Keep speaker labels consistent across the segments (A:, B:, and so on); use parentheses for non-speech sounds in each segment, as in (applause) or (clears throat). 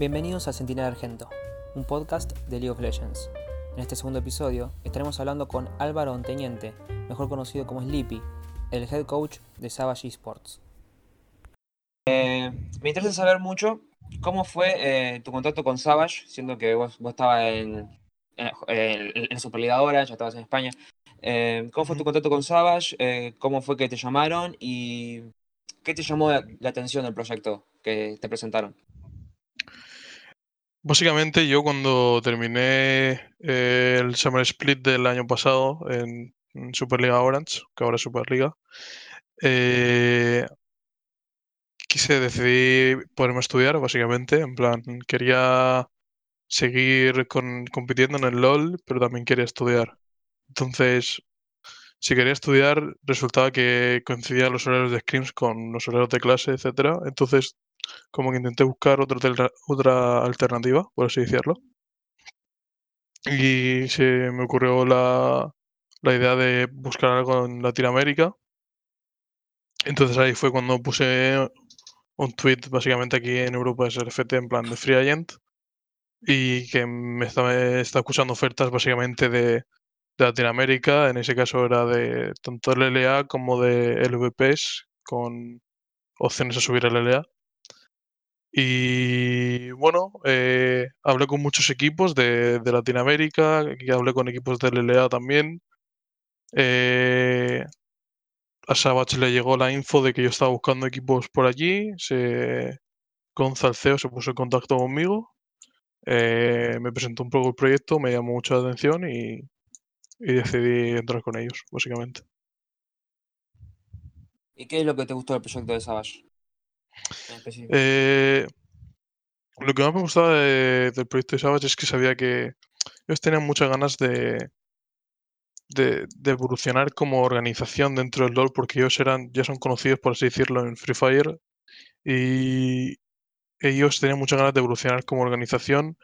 A: Bienvenidos a Sentinel Argento, un podcast de League of Legends. En este segundo episodio estaremos hablando con Álvaro Onteniente, mejor conocido como Sleepy, el head coach de Savage Esports.
B: Eh, me interesa saber mucho cómo fue eh, tu contacto con Savage, siendo que vos, vos estabas en, en, en, en ya estabas en España. Eh, ¿Cómo fue tu contacto con Savage? ¿Cómo fue que te llamaron? ¿Y qué te llamó la, la atención del proyecto que te presentaron?
C: Básicamente yo cuando terminé eh, el Summer Split del año pasado en, Superliga Orange, que ahora es Superliga, eh, quise decidir ponerme a estudiar, básicamente. En plan, quería seguir con, compitiendo en el LOL, pero también quería estudiar. Entonces, si quería estudiar, resultaba que coincidían los horarios de scrims con los horarios de clase, etcétera. Entonces, como que intenté buscar otra, otra alternativa, por así decirlo. Y se me ocurrió la, la idea de buscar algo en Latinoamérica. Entonces ahí fue cuando puse un tweet básicamente aquí en Europa es RFT en plan de Free Agent y que me estaba, estaba escuchando ofertas básicamente de, de Latinoamérica, en ese caso era de tanto LLA como de LVPs con opciones a subir el LLA. Y bueno, eh, hablé con muchos equipos de, Latinoamérica, hablé con equipos de LLA también. Eh, a Savage le llegó la info de que yo estaba buscando equipos por allí. Se, Gonzalo CEO se puso en contacto conmigo. eh, me presentó un poco el proyecto, me llamó mucho la atención y, y decidí entrar con ellos, básicamente.
B: ¿Y qué es lo que te gustó del proyecto de Savage?
C: Eh, lo que más me gustaba de- del proyecto de Savage es que sabía que ellos tenían muchas ganas de, de, evolucionar como organización dentro del LoL porque ellos eran, ya son conocidos, por así decirlo, en Free Fire y ellos tenían muchas ganas de evolucionar como organización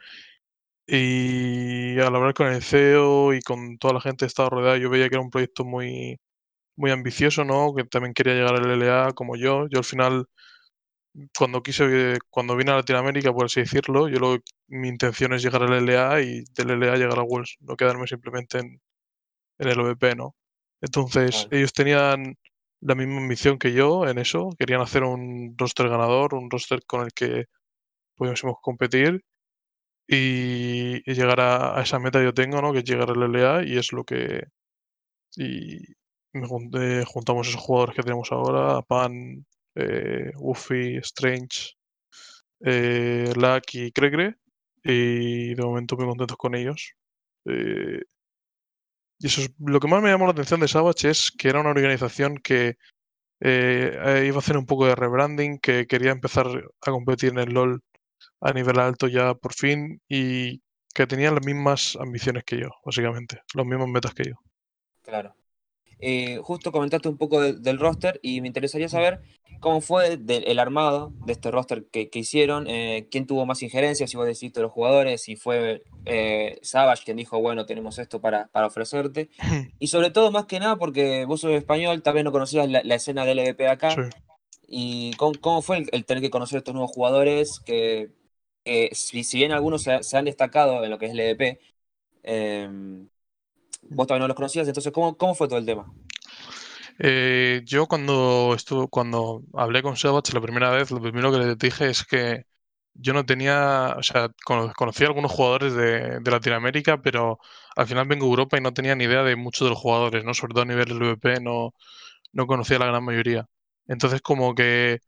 C: y al hablar con el CEO y con toda la gente que estaba rodeada yo veía que era un proyecto muy, muy ambicioso, ¿no? Que también quería llegar al LLA como yo. Yo al final cuando quise, cuando vine a Latinoamérica, por así decirlo, yo lo, mi intención es llegar al LA y del LA llegar a Worlds, no quedarme simplemente en, en el OVP, ¿no? Entonces, ellos tenían la misma ambición que yo en eso, querían hacer un roster ganador, un roster con el que pudiésemos competir y, y llegar a, a esa meta que yo tengo, ¿no? Que es llegar al LA y es lo que... Y me junté- juntamos esos jugadores que tenemos ahora, a Pan, eh, Strange, eh, Lack y Cregre. Y de momento muy contentos con ellos. Eh, y eso es lo que más me llamó la atención de Savage es que era una organización que eh, iba a hacer un poco de rebranding, que quería empezar a competir en el LOL a nivel alto ya por fin y que tenía las mismas ambiciones que yo, básicamente, los mismos metas que yo.
B: Claro. Eh, justo comentaste un poco de- del roster y me interesaría saber cómo fue de- el armado de este roster que, que hicieron, eh, quién tuvo más injerencia, si vos decidiste los jugadores, si fue eh, Savage quien dijo, bueno, tenemos esto para, para ofrecerte. (laughs) Y sobre todo, más que nada, porque vos sos español, tal vez no conocías la, la escena del LVP acá.
C: Sí.
B: ¿Y cómo, cómo fue el, el tener que conocer estos nuevos jugadores que, que si, si bien algunos se, se han destacado en lo que es el LVP, vos todavía no los conocías, entonces, ¿cómo, cómo fue todo el tema?
C: Eh, yo cuando estuve, cuando hablé con Savage la primera vez, lo primero que le dije es que yo no tenía, o sea, cono- conocía a algunos jugadores de, de Latinoamérica, pero al final vengo a Europa y no tenía ni idea de muchos de los jugadores, ¿no? Sobre todo a nivel LVP no, no conocía a la gran mayoría. Entonces como que,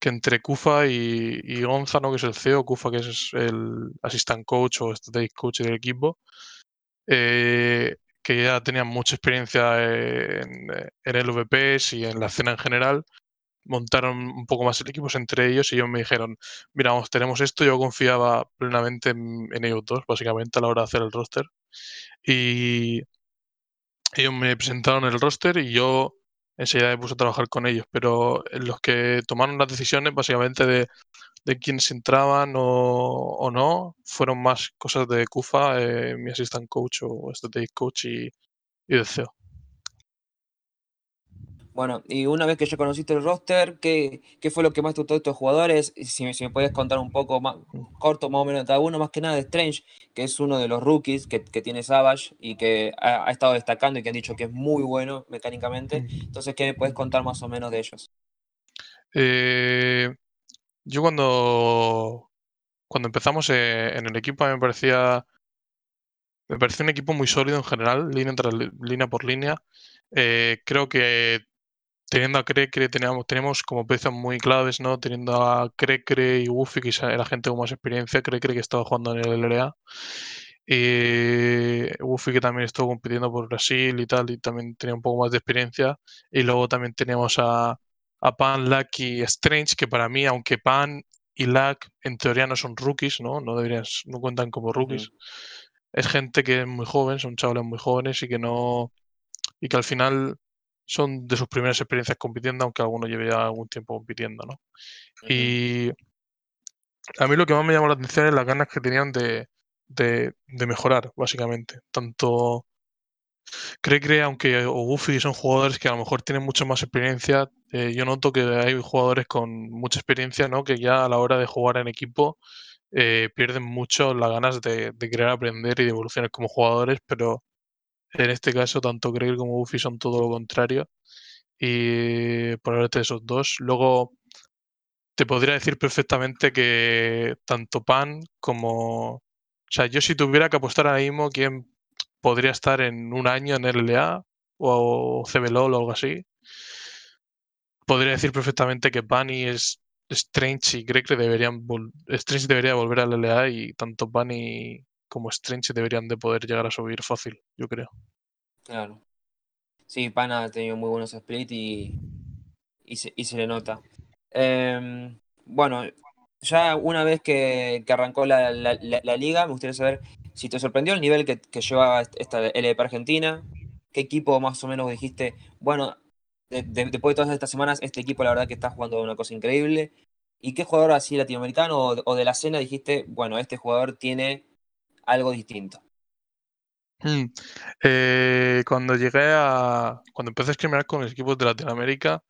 C: que entre Kufa y, y Gonza, ¿no? Que es el CEO, Kufa que es el assistant coach o strategic coach del equipo, eh, que ya tenían mucha experiencia en, en LVPs y en la escena en general, montaron un poco más el equipo entre ellos y ellos me dijeron, mira, tenemos esto, yo confiaba plenamente en, en ellos dos, básicamente, a la hora de hacer el roster. Y ellos me presentaron el roster y yo enseguida me puse a trabajar con ellos, pero los que tomaron las decisiones básicamente de, de quiénes entraban o, o no, fueron más cosas de Kufa, eh, mi assistant coach o strategic coach y, y de CEO.
B: Bueno, y una vez que ya conociste el roster, ¿qué, qué fue lo que más te gustó de estos jugadores? Si, si me puedes contar un poco más, corto más o menos de cada uno, más que nada de Strange, que es uno de los rookies que, tiene Savage y que ha, estado destacando y que han dicho que es muy bueno mecánicamente. Entonces, ¿qué me puedes contar más o menos de ellos?
C: Eh, yo cuando, cuando empezamos eh, en el equipo me parecía me parecía un equipo muy sólido en general, línea, tras línea por línea. Eh, creo que teniendo a Crecre teníamos, tenemos como piezas muy claves, ¿no? Teniendo a Crecre y Wuffy, que era gente con más experiencia, Crecre que estaba jugando en el LRA. Y Wuffy que también estuvo compitiendo por Brasil y tal, y también tenía un poco más de experiencia. Y luego también teníamos a, a Pan, Lucky y Strange, que para mí, aunque Pan y Luck en teoría no son rookies, ¿no? No deberían, no cuentan como rookies. Es gente que es muy joven, son chavales muy jóvenes y que no. y que al final son de sus primeras experiencias compitiendo, aunque alguno lleve ya algún tiempo compitiendo, ¿no? Y a mí lo que más me llamó la atención es las ganas que tenían de, de, de mejorar, básicamente. Tanto Cree aunque o Buffy son jugadores que a lo mejor tienen mucha más experiencia, eh, yo noto que hay jugadores con mucha experiencia, ¿no? Que ya a la hora de jugar en equipo eh, pierden mucho las ganas de, querer aprender y de evolucionar como jugadores, pero en este caso tanto Craig como Buffy son todo lo contrario. Y de esos dos. Luego te podría decir perfectamente que tanto Pan como... O sea, yo si tuviera que apostar ahora mismo quién podría estar en un año en LLA o CBLOL o algo así. Podría decir perfectamente que Bunny es Strange y que deberían Strange debería volver a LLA y tanto Bunny como Strange deberían de poder llegar a subir fácil, yo creo.
B: Claro. Sí, Pana ha tenido muy buenos splits y, y, se, le nota. Em, bueno, ya una vez que, arrancó la, liga, me gustaría saber si te sorprendió el nivel que, llevaba esta LDP Argentina, qué equipo más o menos dijiste, bueno, después de todas estas semanas, este equipo la verdad que está jugando una cosa increíble, y qué jugador así latinoamericano o, de la escena dijiste, bueno, este jugador tiene algo distinto.
C: Hmm. Eh, cuando llegué a. Cuando empecé a escribir con los equipos de Latinoamérica,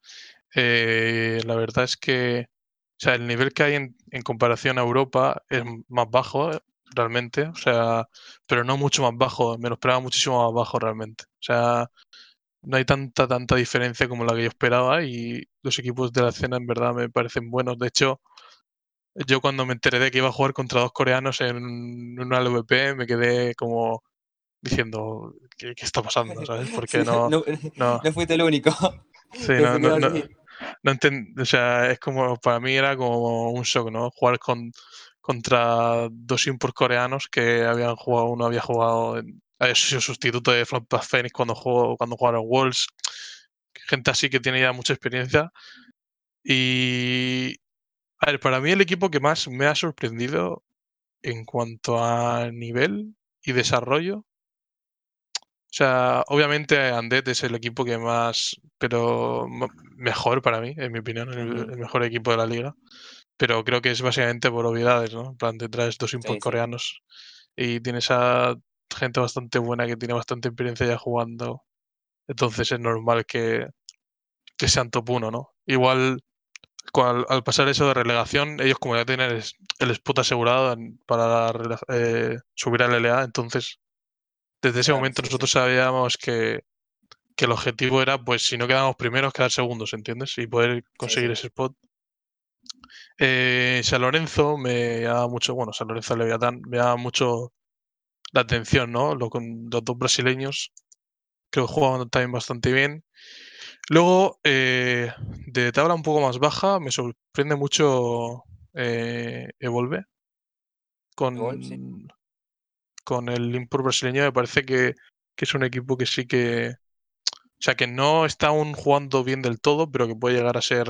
C: eh, la verdad es que. O sea, el nivel que hay en, en comparación a Europa es más bajo realmente, o sea, pero no mucho más bajo, me lo esperaba muchísimo más bajo realmente. O sea, no hay tanta, tanta diferencia como la que yo esperaba y los equipos de la escena en verdad me parecen buenos. De hecho, yo cuando me enteré de que iba a jugar contra dos coreanos en una LVP me quedé como diciendo, ¿qué, está pasando? ¿Sabes? (laughs) Porque no,
B: no, no, fuiste el único.
C: Sí, no, no, no, no o sea, es como, para mí era como un shock, ¿no? Jugar con, contra dos import coreanos que habían jugado, uno había jugado, en, había sido sustituto de Path Phoenix cuando jugó, cuando jugaron Worlds, gente así que tiene ya mucha experiencia. Y a ver, para mí el equipo que más me ha sorprendido en cuanto a nivel y desarrollo. O sea, obviamente Andet es el equipo que más, pero mejor para mí, en mi opinión, el mejor equipo de la liga pero creo que es básicamente por obviedades, ¿no? En plan, te traes dos import coreanos y tienes a gente bastante buena que tiene bastante experiencia ya jugando. Entonces es normal que, que sean top 1, ¿no? Igual al, pasar eso de relegación, ellos como ya tienen el, spot asegurado para eh, subir al LA, entonces desde ese momento nosotros sabíamos que, que, el objetivo era, pues si no quedamos primeros, quedar segundos, ¿entiendes? Y poder conseguir ese spot. Eh, San Lorenzo me llama mucho, bueno, San Lorenzo Leviatán me llama mucho la atención, ¿no? Lo, con los dos brasileños creo que juegan también bastante bien. Luego, eh, de tabla un poco más baja, me sorprende mucho eh, Evolve. Con, con el import brasileño me parece que, que, es un equipo que sí que... O sea, que no está aún jugando bien del todo, pero que puede llegar a ser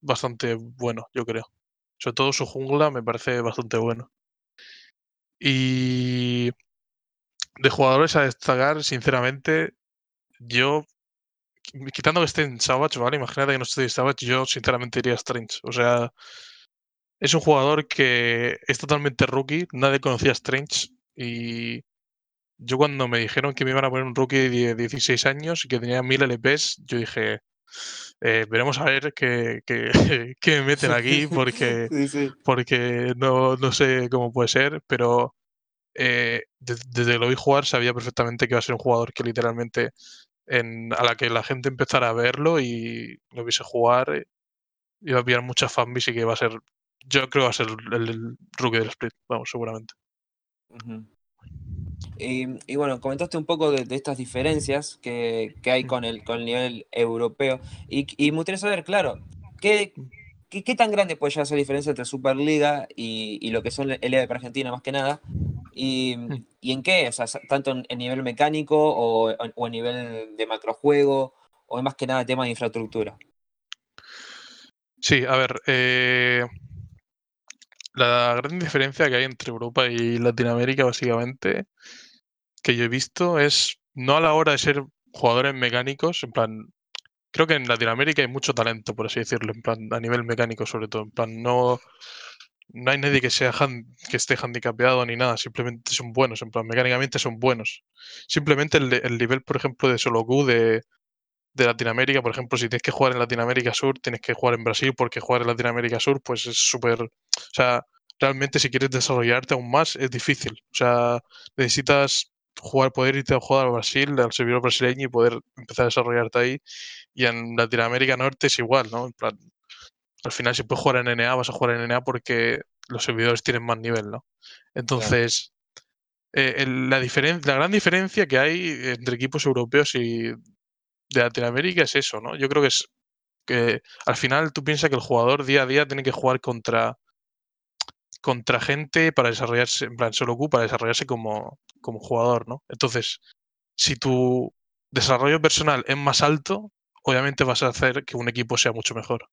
C: bastante bueno, yo creo. Sobre todo su jungla me parece bastante bueno. Y de jugadores a destacar, sinceramente, yo, quitando que esté en Savage, ¿vale? Imagínate que no esté en Savage, yo sinceramente iría a Strange. O sea, es un jugador que es totalmente rookie, nadie conocía a Strange y yo cuando me dijeron que me iban a poner un rookie de 16 años y que tenía 1000 LPs, yo dije, eh, veremos a ver qué, qué, (laughs) qué meten aquí, porque,
B: Sí, sí.
C: porque no, no sé cómo puede ser, pero eh, de- desde que lo vi jugar sabía perfectamente que iba a ser un jugador que literalmente en, a la que la gente empezara a verlo y lo viese jugar, eh, iba a pillar muchas fanbase y que va a ser, yo creo que va a ser el, el rookie del split, vamos, seguramente.
B: Y, y bueno, comentaste un poco de, de estas diferencias que, que hay
C: Mm.
B: con el, con el nivel europeo. Y, y me gustaría saber, claro, ¿qué, qué, qué tan grande puede llegar a ser la diferencia entre Superliga y, y lo que son el LVP Argentina, más que nada? Y, y en qué? O sea, tanto en, en nivel mecánico o, o en nivel de macrojuego, o más que nada tema de infraestructura.
C: Sí, a ver, eh, la gran diferencia que hay entre Europa y Latinoamérica, básicamente, que yo he visto, es no a la hora de ser jugadores mecánicos, en plan, creo que en Latinoamérica hay mucho talento, por así decirlo, en plan, a nivel mecánico sobre todo, en plan, no, no hay nadie que sea que esté handicapeado ni nada, simplemente son buenos, en plan, mecánicamente son buenos. Simplemente el, el nivel, por ejemplo, de solo Q de, de Latinoamérica, por ejemplo, si tienes que jugar en Latinoamérica Sur, tienes que jugar en Brasil, porque jugar en Latinoamérica Sur, pues es súper. O sea, realmente si quieres desarrollarte aún más, es difícil. O sea, necesitas jugar, poder irte a jugar a Brasil, al servidor brasileño y poder empezar a desarrollarte ahí. Y en Latinoamérica Norte es igual, ¿no? En plan, al final, si puedes jugar en NA, vas a jugar en NA porque los servidores tienen más nivel, ¿no? Entonces, eh, el- la, la gran diferencia que hay entre equipos europeos y de Latinoamérica es eso, ¿no? Yo creo que es que al final tú piensas que el jugador día a día tiene que jugar contra contra gente para desarrollarse, en plan solo Q, para desarrollarse como, como jugador, ¿no? Entonces, si tu desarrollo personal es más alto, obviamente vas a hacer que un equipo sea mucho mejor.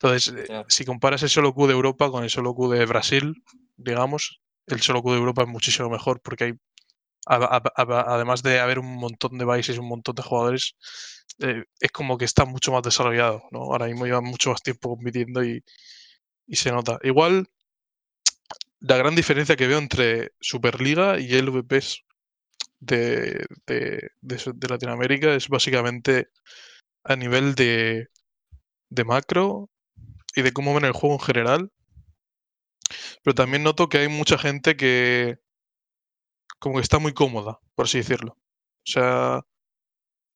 C: Entonces, eh, si comparas el solo Q de Europa con el solo Q de Brasil, digamos, el solo Q de Europa es muchísimo mejor porque hay, a- a- a- además de haber un montón de países y un montón de jugadores, eh, es como que está mucho más desarrollado, ¿no? Ahora mismo llevan mucho más tiempo compitiendo y, y se nota. Igual, la gran diferencia que veo entre Superliga y LVPs de, de, de Latinoamérica es básicamente a nivel de, de macro y de cómo ven el juego en general. Pero también noto que hay mucha gente que como que está muy cómoda, por así decirlo. O sea,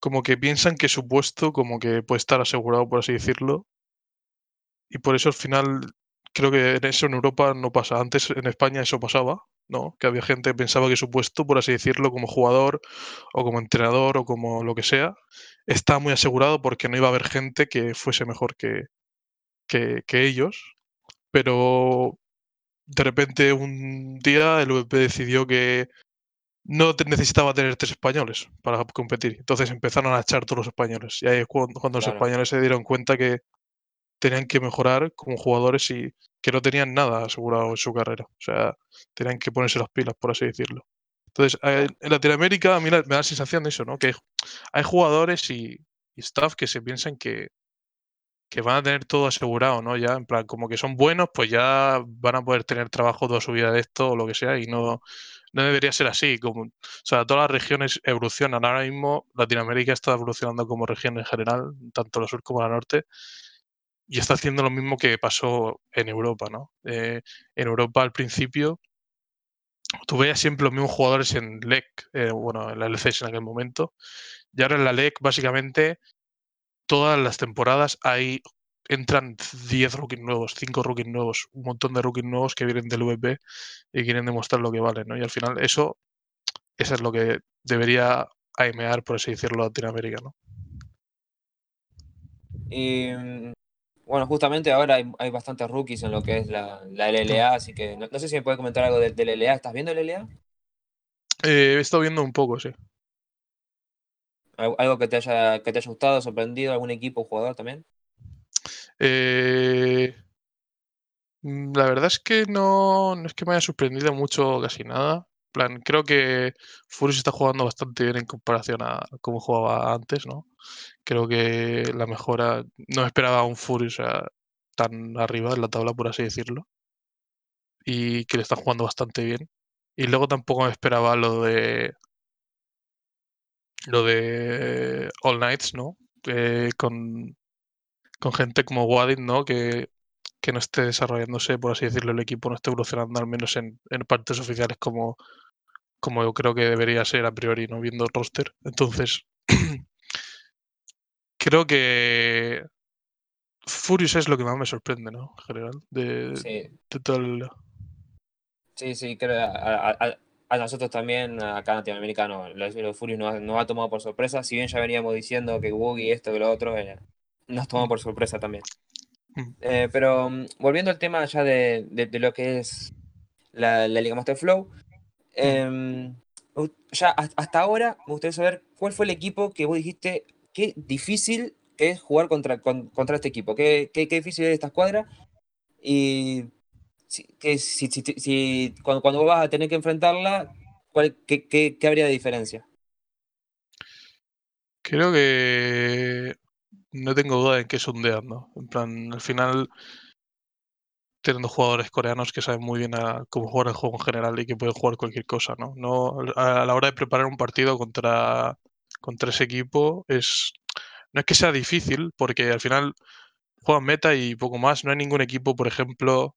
C: como que piensan que su puesto como que puede estar asegurado, por así decirlo. Y por eso al final creo que en eso en Europa no pasa. Antes en España eso pasaba, ¿no? Que había gente que pensaba que su puesto, por así decirlo, como jugador o como entrenador o como lo que sea, está muy asegurado porque no iba a haber gente que fuese mejor que, que, que ellos. Pero de repente un día el VP decidió que no necesitaba tener tres españoles para competir. Entonces empezaron a echar todos los españoles. Y ahí es cuando, cuando los españoles se dieron cuenta que tenían que mejorar como jugadores y que no tenían nada asegurado en su carrera. O sea, tenían que ponerse las pilas, por así decirlo. Entonces, en Latinoamérica a mí me da la sensación de eso, ¿no? Que hay, hay jugadores y, y staff que se piensan que, que van a tener todo asegurado, ¿no? Ya, en plan, como que son buenos, pues ya van a poder tener trabajo toda su vida de esto o lo que sea, y no, no debería ser así. Como, o sea, todas las regiones evolucionan. Ahora mismo Latinoamérica está evolucionando como región en general, tanto la sur como la norte, y está haciendo lo mismo que pasó en Europa, ¿no? Eh, en Europa al principio tú siempre los mismos jugadores en LEC, eh, bueno, en la LCS en aquel momento, y ahora en la LEC básicamente todas las temporadas hay entran 10 rookies nuevos, 5 rookies nuevos, un montón de rookies nuevos que vienen del VP y quieren demostrar lo que valen, ¿no? Y al final eso, es lo que debería aimear, por así decirlo, Latinoamérica, ¿no?
B: Mm, bueno, justamente ahora hay, hay bastantes rookies en lo que es la, la LLA, así que no, no sé si me puede comentar algo del del LLA. ¿Estás viendo el LLA?
C: Eh, he estado viendo un poco, sí.
B: ¿Al- ¿Algo que te haya, que te haya gustado, sorprendido, algún equipo, jugador también?
C: Eh, mm, la verdad es que no, no es que me haya sorprendido mucho casi nada. Plan, creo que Furious está jugando bastante bien en comparación a cómo jugaba antes, ¿no? Creo que la mejora. No esperaba un Furious tan arriba en la tabla, por así decirlo. Y que le está jugando bastante bien. Y luego tampoco me esperaba lo de. Lo de All Knights, ¿no? eh, con, con gente como Wadid, ¿no? Que, que no esté desarrollándose, por así decirlo, el equipo no esté evolucionando, al menos en, en partes oficiales como, como yo creo que debería ser a priori, ¿no? Viendo el roster. Entonces, (clears throat) creo que Furious es lo que más me sorprende, ¿no? En general, de,
B: Sí,
C: de todo el...
B: sí, sí, creo a, a- a nosotros también, acá en Latinoamérica, no, los Furious nos, ha- nos ha tomado por sorpresa. Si bien ya veníamos diciendo que Woogie esto que lo otro, eh, nos tomó por sorpresa también.
C: Mm.
B: Eh, pero mm, volviendo al tema ya de, de- de lo que es la, la Liga Master Flow, em, u- ya has- hasta ahora me gustaría saber cuál fue el equipo que vos dijiste qué difícil es jugar contra, con- contra este equipo, qué, qué, qué difícil es esta escuadra y si, que si, si- si- si- cuando, cuando vos vas a tener que enfrentarla, ¿cuál, qué, qué- qué habría de diferencia?
C: Creo que no tengo duda en que es un. En plan, al final, teniendo jugadores coreanos que saben muy bien a cómo jugar el juego en general y que pueden jugar cualquier cosa, ¿no? a la hora de preparar un partido contra, ese equipo, es no es que sea difícil, porque al final juegan meta y poco más. No hay ningún equipo, por ejemplo,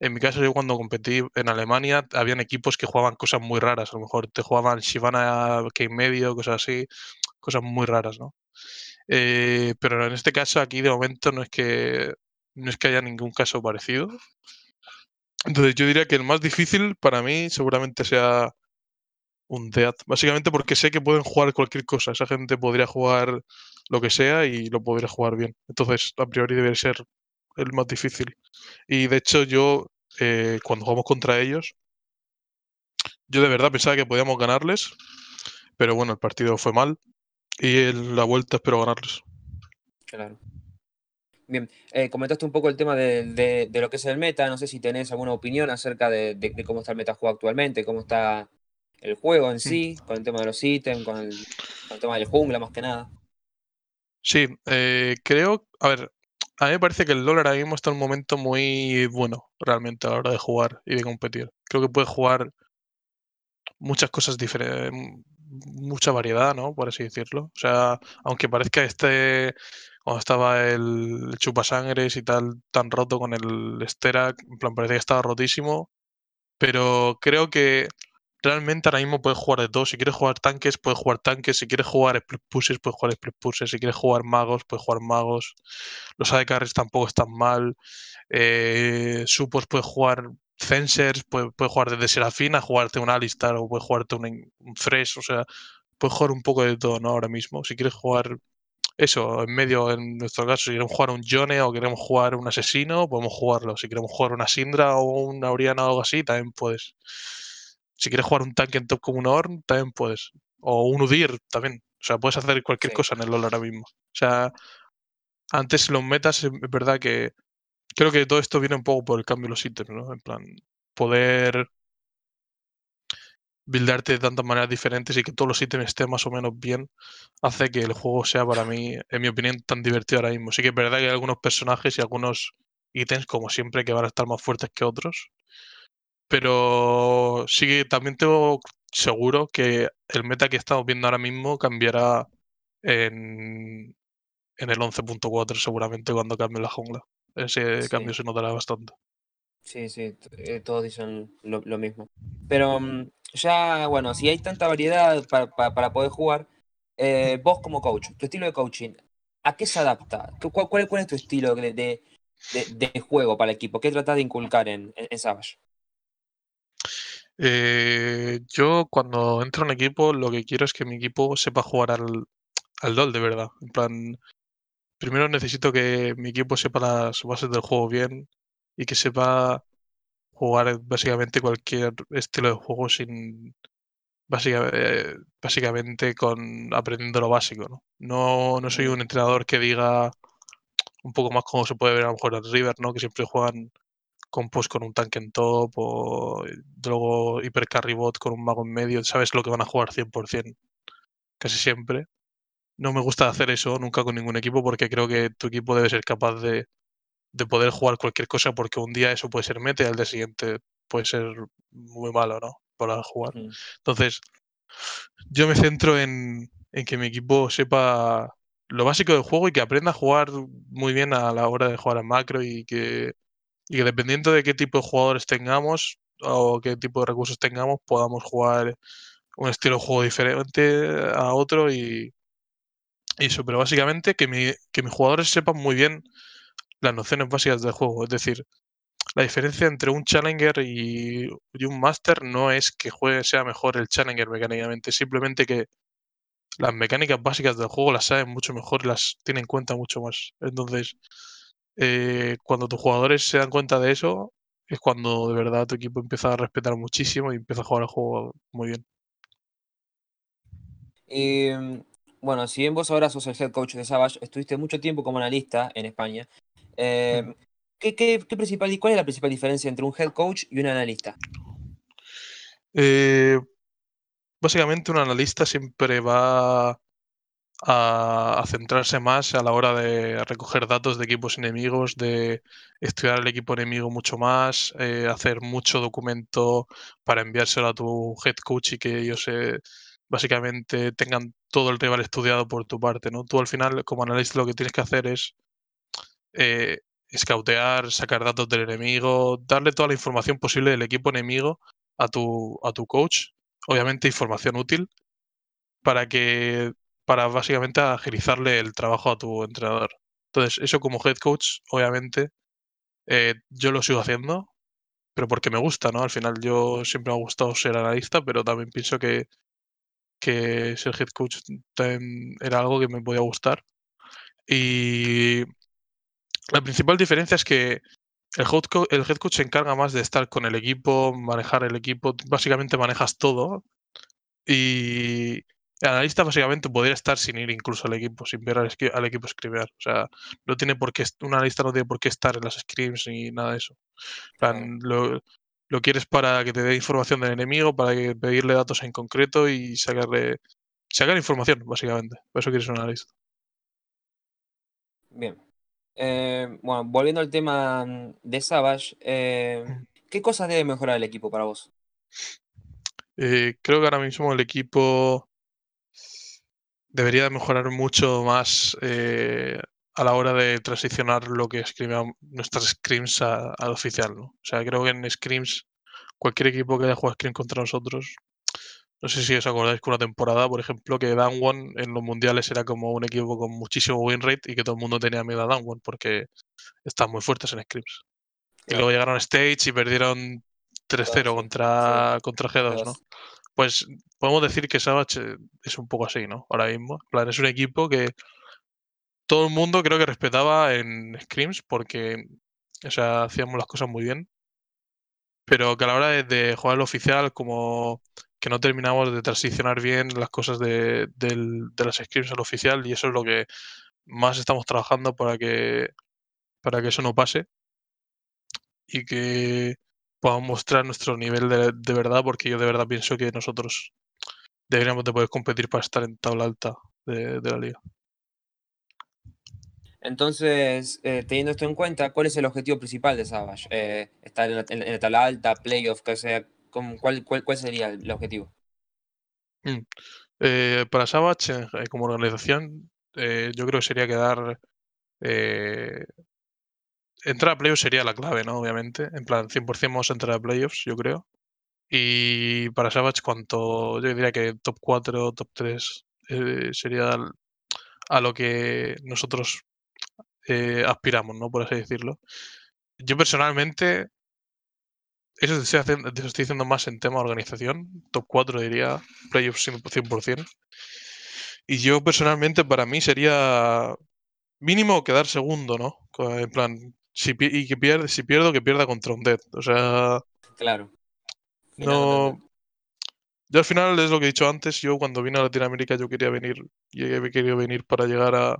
C: en mi caso, yo cuando competí en Alemania, habían equipos que jugaban cosas muy raras. A lo mejor te jugaban Shyvana que medio, cosas así, cosas muy raras, ¿no? Eh, pero en este caso, aquí de momento no es que no es que haya ningún caso parecido. Entonces yo diría que el más difícil para mí seguramente sea un Death. Básicamente porque sé que pueden jugar cualquier cosa. Esa gente podría jugar lo que sea y lo podría jugar bien. Entonces, a priori debe ser el más difícil. Y de hecho, yo, eh, cuando jugamos contra ellos, yo de verdad pensaba que podíamos ganarles. Pero bueno, el partido fue mal. Y en la vuelta espero ganarles.
B: Claro. Bien, eh, comentaste un poco el tema de, de- de lo que es el meta, no sé si tenés alguna opinión acerca de, de- de cómo está el metajuego actualmente, cómo está el juego en sí, con el tema de los ítems, con el, con el tema del jungla más que nada.
C: Sí, eh, creo, a ver, a mí me parece que el LoL ahora mismo está en un momento muy bueno, realmente, a la hora de jugar y de competir. Creo que puede jugar muchas cosas diferentes, mucha variedad, ¿no? Por así decirlo. O sea, aunque parezca este, cuando estaba el chupasangres y tal, tan roto con el Sterak, en plan, parecía que estaba rotísimo, pero creo que realmente ahora mismo puedes jugar de todo. Si quieres jugar tanques, puedes jugar tanques. Si quieres jugar split pushes, puedes jugar split pushes. Si quieres jugar magos, puedes jugar magos. Los AD tampoco están mal. Eh, Supos puedes jugar Censers, puedes, puedes jugar desde Serafín a jugarte un Alistar o puedes jugarte un, un Fresh. O sea, puedes jugar un poco de todo, ¿no? Ahora mismo. Si quieres jugar eso, en medio, en nuestro caso, si queremos jugar un Yone o queremos jugar un asesino, podemos jugarlo. Si queremos jugar una Syndra o una Oriana o algo así, también puedes. Si quieres jugar un tanque en top como un Orn, también puedes. O un Udir también. O sea, puedes hacer cualquier
B: Sí.
C: cosa en el LoL ahora mismo. O sea, antes los metas, es verdad que creo que todo esto viene un poco por el cambio de los ítems, ¿no? En plan, poder buildarte de tantas maneras diferentes y que todos los ítems estén más o menos bien, hace que el juego sea para mí, en mi opinión, tan divertido ahora mismo. Sí que es verdad que hay algunos personajes y algunos ítems, como siempre, que van a estar más fuertes que otros. Pero sí que también tengo seguro que el meta que estamos viendo ahora mismo cambiará en, en el 11.4 seguramente cuando cambie la jungla. Ese
B: Sí.
C: cambio se notará bastante.
B: Sí, sí, eh, todos dicen lo, lo mismo. Pero mm, ya, bueno, si hay tanta variedad pa- pa- para poder jugar, eh, vos como coach, tu estilo de coaching, ¿a qué se adapta? ¿Cu- ¿Cuál, cuál, cuál es tu estilo de, de- de- de juego para el equipo? ¿Qué tratás de inculcar en, en, en Savage?
C: Eh, yo cuando entro a un equipo lo que quiero es que mi equipo sepa jugar al, al LoL de verdad. En plan, primero necesito que mi equipo sepa las bases del juego bien y que sepa jugar básicamente cualquier estilo de juego sin básica- eh, básicamente con aprendiendo lo básico, ¿no? No, no soy un entrenador que diga un poco más como se puede ver a lo mejor en River, ¿no? Que siempre juegan compos con un tanque en top o luego hiper carry bot con un mago en medio, sabes lo que van a jugar 100% casi siempre. No me gusta hacer eso nunca con ningún equipo porque creo que tu equipo debe ser capaz de, de poder jugar cualquier cosa porque un día eso puede ser meta y al día siguiente puede ser muy malo, ¿no? Para jugar.
B: Mm.
C: Entonces, yo me centro en, en que mi equipo sepa lo básico del juego y que aprenda a jugar muy bien a la hora de jugar al macro y que, y que dependiendo de qué tipo de jugadores tengamos o qué tipo de recursos tengamos, podamos jugar un estilo de juego diferente a otro y eso, pero básicamente que, mi, que mis jugadores sepan muy bien las nociones básicas del juego. Es decir, la diferencia entre un Challenger y, y un Master no es que juegue sea mejor el Challenger mecánicamente, simplemente que las mecánicas básicas del juego las saben mucho mejor y las tienen en cuenta mucho más. Entonces, eh, cuando tus jugadores se dan cuenta de eso, es cuando de verdad tu equipo empieza a respetar muchísimo y empieza a jugar el juego muy bien.
B: Y bueno, si bien vos ahora sos el head coach de Savage, estuviste mucho tiempo como analista en España. Eh, ¿qué, qué, qué principal, ¿Cuál es la principal diferencia entre un head coach y un analista?
C: Eh, básicamente un analista siempre va a, a, centrarse más a la hora de recoger datos de equipos enemigos, de estudiar el equipo enemigo mucho más, eh, hacer mucho documento para enviárselo a tu head coach y que ellos eh, básicamente tengan todo el rival estudiado por tu parte. ¿no? Tú al final, como analista, lo que tienes que hacer es eh, sacar datos del enemigo, darle toda la información posible del equipo enemigo a tu, a tu coach. Obviamente información útil para que para básicamente agilizarle el trabajo a tu entrenador. Entonces, eso como head coach, obviamente, eh, yo lo sigo haciendo, pero porque me gusta, ¿no? Al final yo siempre me ha gustado ser analista, pero también pienso que, que ser head coach era algo que me podía gustar. Y la principal diferencia es que el head, coach, el head coach se encarga más de estar con el equipo, manejar el equipo, básicamente manejas todo. Y el analista básicamente podría estar sin ir incluso al equipo, sin ver al, equipo escribir. O sea, no tiene por qué, un analista no tiene por qué estar en las scrims ni nada de eso. lo, lo, quieres para que te dé información del enemigo, para que pedirle datos en concreto y sacarle sacar información, básicamente. Por eso quieres un analista.
B: Bien. Eh, bueno, volviendo al tema de Savage, eh, ¿qué cosas debe mejorar el equipo para vos?
C: Eh, creo que ahora mismo el equipo debería mejorar mucho más a la hora de transicionar lo que escriben nuestras scrims al oficial. ¿no? O sea, creo que en scrims, cualquier equipo que haya jugado scrim contra nosotros, no sé si os acordáis que una temporada, por ejemplo, que One en los mundiales era como un equipo con muchísimo win rate y que todo el mundo tenía miedo a One porque estaban muy fuertes en scrims. Y luego llegaron a Stage y perdieron 3-0 contra, contra G2, ¿no? Pues podemos decir que Savage es un poco así, ¿no? Ahora mismo. En plan, es un equipo que todo el mundo creo que respetaba en scrims porque, o sea, hacíamos las cosas muy bien. Pero que a la hora de, jugar el oficial, como que no terminamos de transicionar bien las cosas de, las scripts al oficial y eso es lo que más estamos trabajando para que, para que eso no pase y que podamos mostrar nuestro nivel de, verdad porque yo de verdad pienso que nosotros deberíamos de poder competir para estar en tabla alta de, la liga.
B: Entonces, eh, teniendo esto en cuenta, ¿cuál es el objetivo principal de Savage? Eh, ¿Estar en la, en alta, playoff, que sea, cuál, cuál, sería el objetivo?
C: Mm. Eh, para Savage, como organización, eh, yo creo que sería quedar. entrar a playoffs sería la clave, ¿no? Obviamente. En plan, 100% vamos a entrar a playoffs, yo creo. Y para Savage, cuanto. Yo diría que top 4, top 3 sería a lo que nosotros aspiramos, ¿no? Por así decirlo. Yo personalmente eso estoy, haciendo, estoy diciendo más en tema organización. Top 4 diría, playoffs 100%. Y yo personalmente para mí sería mínimo quedar segundo, ¿no? En plan, si, y que pierde, si pierdo, que pierda contra un dead. O sea...
B: Claro.
C: No... Yo al final es lo que he dicho antes, yo cuando vine a Latinoamérica yo quería venir, he querido venir para llegar a,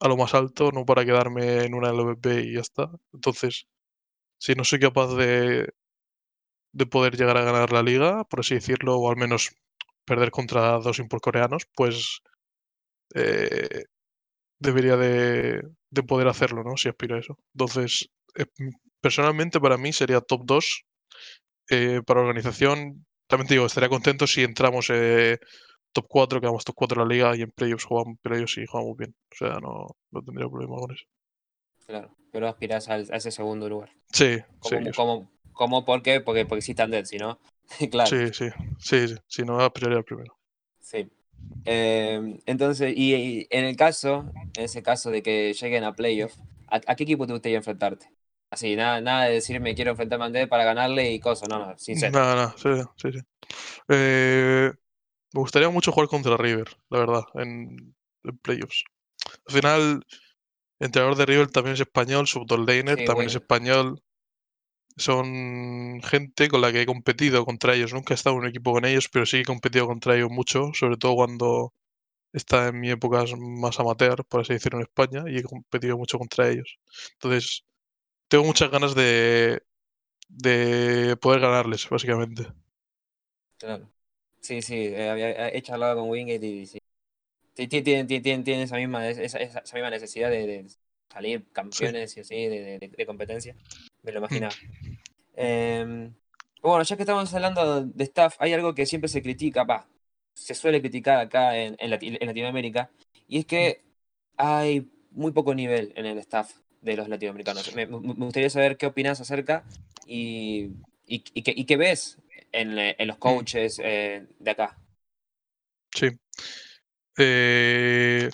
C: a lo más alto, no para quedarme en una LVP y ya está. Entonces, si no soy capaz de, de poder llegar a ganar la liga, por así decirlo, o al menos perder contra dos coreanos, pues eh, debería de, poder hacerlo, ¿no? Si aspiro a eso. Entonces, eh, personalmente para mí sería top 2. Eh, para organización, también te digo, estaría contento si entramos top 4, quedamos top 4 en la liga y en playoffs jugamos playoffs y jugamos bien. O sea, no, no tendría problema con eso.
B: Claro, pero aspirás al- a ese segundo lugar.
C: Sí, sí,
B: ¿Cómo,
C: eso.
B: cómo, cómo por qué? Porque, porque existen Dead, si no. (laughs) claro.
C: sí, sí, sí, sí, sí, no aspiraría al primero.
B: Sí. Eh, entonces, y, y en el caso, en ese caso de que lleguen a playoff, ¿a, a qué equipo te gustaría enfrentarte? Así, nada, nada de decirme quiero enfrentarme a Undead para ganarle y cosas, no, no, sincero.
C: Nada, nada, sí, sí, sí. Eh, me gustaría mucho jugar contra River, la verdad, en, en playoffs. Al final, el entrenador de River también es español, su top laner
B: Sí,
C: también es
B: bueno.
C: español. Son gente con la que he competido contra ellos. Nunca he estado en un equipo con ellos, pero sí he competido contra ellos mucho, sobre todo cuando estaba en mi época más amateur, por así decirlo, en España, y he competido mucho contra ellos. Entonces, tengo muchas ganas de, de poder ganarles, básicamente.
B: Claro. Sí, sí, eh, había- he charlado con Wingate y sí. Tienen, tienen, tienen- tienen esa, misma, esa, misma necesidad de, salir campeones y así, de, de- de competencia. Me lo imaginaba. Em, bueno, ya que estamos hablando de staff, hay algo que siempre se critica, va, se suele criticar acá en, en en Latinoamérica, y es que hay muy poco nivel en el staff de los latinoamericanos. Me, me- me gustaría saber qué opinas acerca y, y, y qué, y qué ves en, en los coaches eh, de acá.
C: Sí. Eh,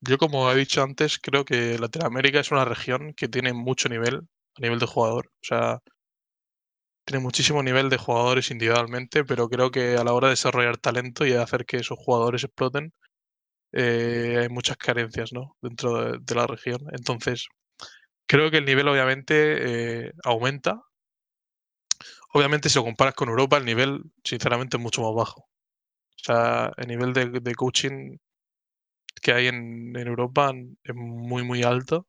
C: yo, como he dicho antes, creo que Latinoamérica es una región que tiene mucho nivel a nivel de jugador. O sea, tiene muchísimo nivel de jugadores individualmente, pero creo que a la hora de desarrollar talento y de hacer que esos jugadores exploten, eh, hay muchas carencias ¿no? dentro de, de la región. Entonces, creo que el nivel obviamente eh, aumenta. Obviamente, si lo comparas con Europa, el nivel, sinceramente, es mucho más bajo. O sea, el nivel de, coaching que hay en, Europa es muy, muy alto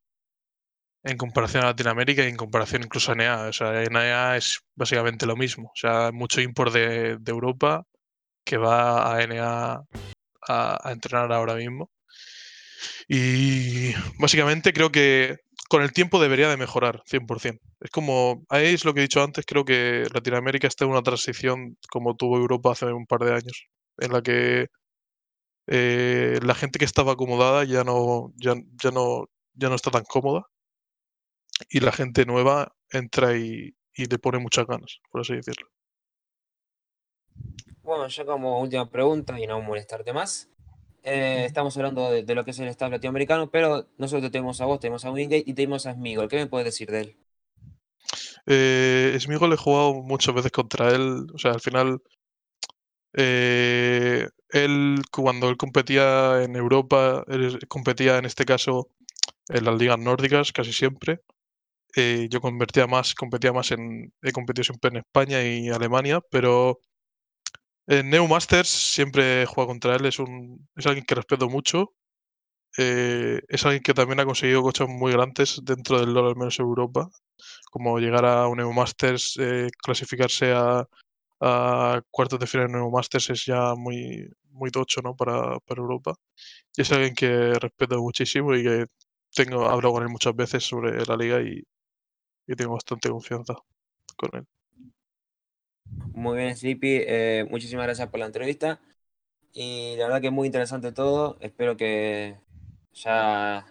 C: en comparación a Latinoamérica y en comparación incluso a NA. O sea, NA es básicamente lo mismo. O sea, mucho import de, Europa que va a NA a, a entrenar ahora mismo. Y básicamente creo que con el tiempo debería de mejorar 100%. Es como, es lo que he dicho antes, creo que Latinoamérica está en una transición como tuvo Europa hace un par de años, en la que eh, la gente que estaba acomodada ya no, ya, no, ya no está tan cómoda y la gente nueva entra y, y pone muchas ganas, por así decirlo.
B: Bueno, ya como última pregunta y no molestarte más. Eh, estamos hablando de, lo que es el staff latinoamericano, pero nosotros tenemos a vos, tenemos a Wingate y tenemos a Smigol. ¿Qué me puedes decir de él?
C: Eh, Smigol he jugado muchas veces contra él, o sea, al final eh, él cuando él competía en Europa, él competía en este caso en las ligas nórdicas casi siempre. Eh, yo convertía más, competía más en, he competido siempre en España y Alemania, pero en Neo Masters siempre he jugado contra él, es, un, es alguien que respeto mucho. eh, es alguien que también ha conseguido cosas muy grandes dentro del LoL, al menos en Europa, como llegar a un Neo Masters, eh, clasificarse a, cuartos de final en Neo Masters es ya muy, muy tocho ¿no? para, para Europa. Y es alguien que respeto muchísimo y que tengo, hablo con él muchas veces sobre la liga y, y tengo bastante confianza con él.
B: Muy bien, Sleepy. eh, muchísimas gracias por la entrevista. Y la verdad que es muy interesante todo. Espero que ya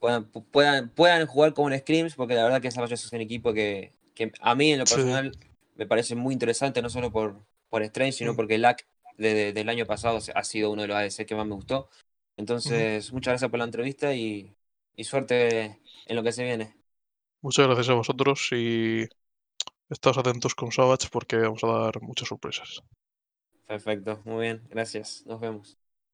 B: puedan, pu- puedan, puedan jugar como en Scrims, porque la verdad que Savage es un equipo que, que a mí en lo
C: Sí.
B: personal me parece muy interesante, no solo por, por Strange, sino
C: Mm.
B: porque el LAC de- de- del año pasado ha sido uno de los ADC que más me gustó. Entonces, muchas gracias por la entrevista y, y suerte en lo que se viene.
C: Muchas gracias a vosotros y estaos atentos con Savage porque vamos a dar muchas sorpresas.
B: Perfecto, muy bien, gracias. Nos vemos.